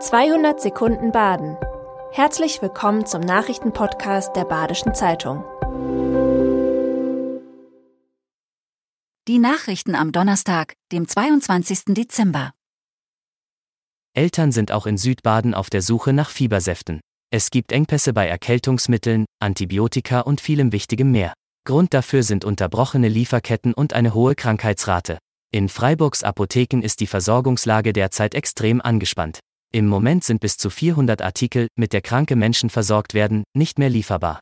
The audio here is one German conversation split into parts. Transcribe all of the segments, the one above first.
200 Sekunden Baden. Herzlich willkommen zum Nachrichtenpodcast der Badischen Zeitung. Die Nachrichten am Donnerstag, dem 22. Dezember. Eltern sind auch in Südbaden auf der Suche nach Fiebersäften. Es gibt Engpässe bei Erkältungsmitteln, Antibiotika und vielem Wichtigem mehr. Grund dafür sind unterbrochene Lieferketten und eine hohe Krankheitsrate. In Freiburgs Apotheken ist die Versorgungslage derzeit extrem angespannt. Im Moment sind bis zu 400 Artikel, mit der kranke Menschen versorgt werden, nicht mehr lieferbar.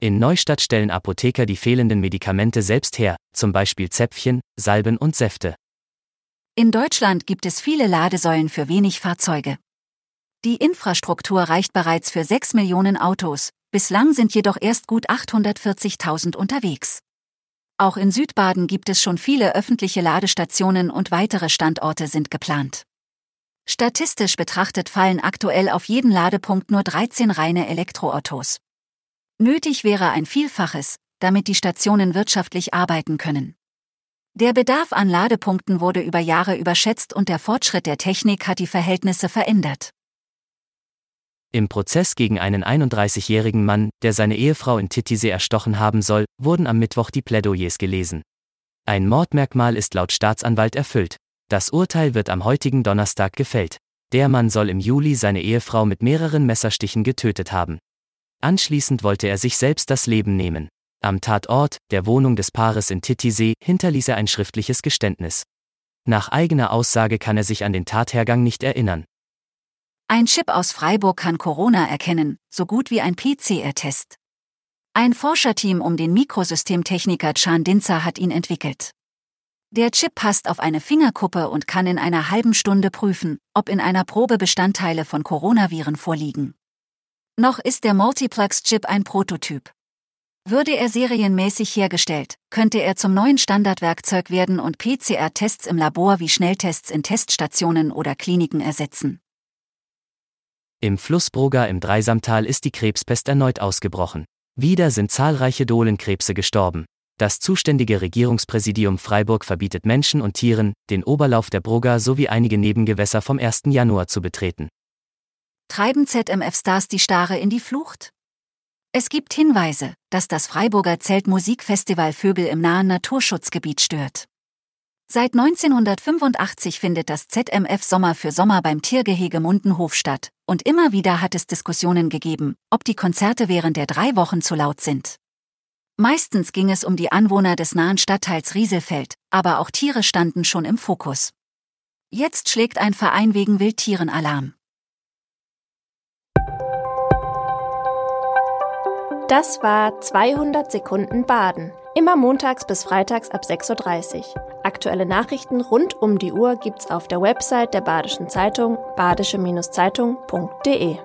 In Neustadt stellen Apotheker die fehlenden Medikamente selbst her, zum Beispiel Zäpfchen, Salben und Säfte. In Deutschland gibt es viele Ladesäulen für wenig Fahrzeuge. Die Infrastruktur reicht bereits für 6 Millionen Autos, bislang sind jedoch erst gut 840.000 unterwegs. Auch in Südbaden gibt es schon viele öffentliche Ladestationen und weitere Standorte sind geplant. Statistisch betrachtet fallen aktuell auf jeden Ladepunkt nur 13 reine Elektroautos. Nötig wäre ein Vielfaches, damit die Stationen wirtschaftlich arbeiten können. Der Bedarf an Ladepunkten wurde über Jahre überschätzt und der Fortschritt der Technik hat die Verhältnisse verändert. Im Prozess gegen einen 31-jährigen Mann, der seine Ehefrau in Titisee erstochen haben soll, wurden am Mittwoch die Plädoyers gelesen. Ein Mordmerkmal ist laut Staatsanwalt erfüllt. Das Urteil wird am heutigen Donnerstag gefällt. Der Mann soll im Juli seine Ehefrau mit mehreren Messerstichen getötet haben. Anschließend wollte er sich selbst das Leben nehmen. Am Tatort, der Wohnung des Paares in Titisee, hinterließ er ein schriftliches Geständnis. Nach eigener Aussage kann er sich an den Tathergang nicht erinnern. Ein Chip aus Freiburg kann Corona erkennen, so gut wie ein PCR-Test. Ein Forscherteam um den Mikrosystemtechniker Chan Dinzer hat ihn entwickelt. Der Chip passt auf eine Fingerkuppe und kann in einer halben Stunde prüfen, ob in einer Probe Bestandteile von Coronaviren vorliegen. Noch ist der Multiplex-Chip ein Prototyp. Würde er serienmäßig hergestellt, könnte er zum neuen Standardwerkzeug werden und PCR-Tests im Labor wie Schnelltests in Teststationen oder Kliniken ersetzen. Im Fluss Brugger im Dreisamtal ist die Krebspest erneut ausgebrochen. Wieder sind zahlreiche Dohlenkrebse gestorben. Das zuständige Regierungspräsidium Freiburg verbietet Menschen und Tieren, den Oberlauf der Brugger sowie einige Nebengewässer vom 1. Januar zu betreten. Treiben ZMF-Stars die Stare in die Flucht? Es gibt Hinweise, dass das Freiburger Zeltmusikfestival Vögel im nahen Naturschutzgebiet stört. Seit 1985 findet das ZMF Sommer für Sommer beim Tiergehege Mundenhof statt, und immer wieder hat es Diskussionen gegeben, ob die Konzerte während der drei Wochen zu laut sind. Meistens ging es um die Anwohner des nahen Stadtteils Rieselfeld, aber auch Tiere standen schon im Fokus. Jetzt schlägt ein Verein wegen Wildtieren Alarm. Das war 200 Sekunden Baden. Immer montags bis freitags ab 6.30 Uhr. Aktuelle Nachrichten rund um die Uhr gibt's auf der Website der Badischen Zeitung badische-zeitung.de.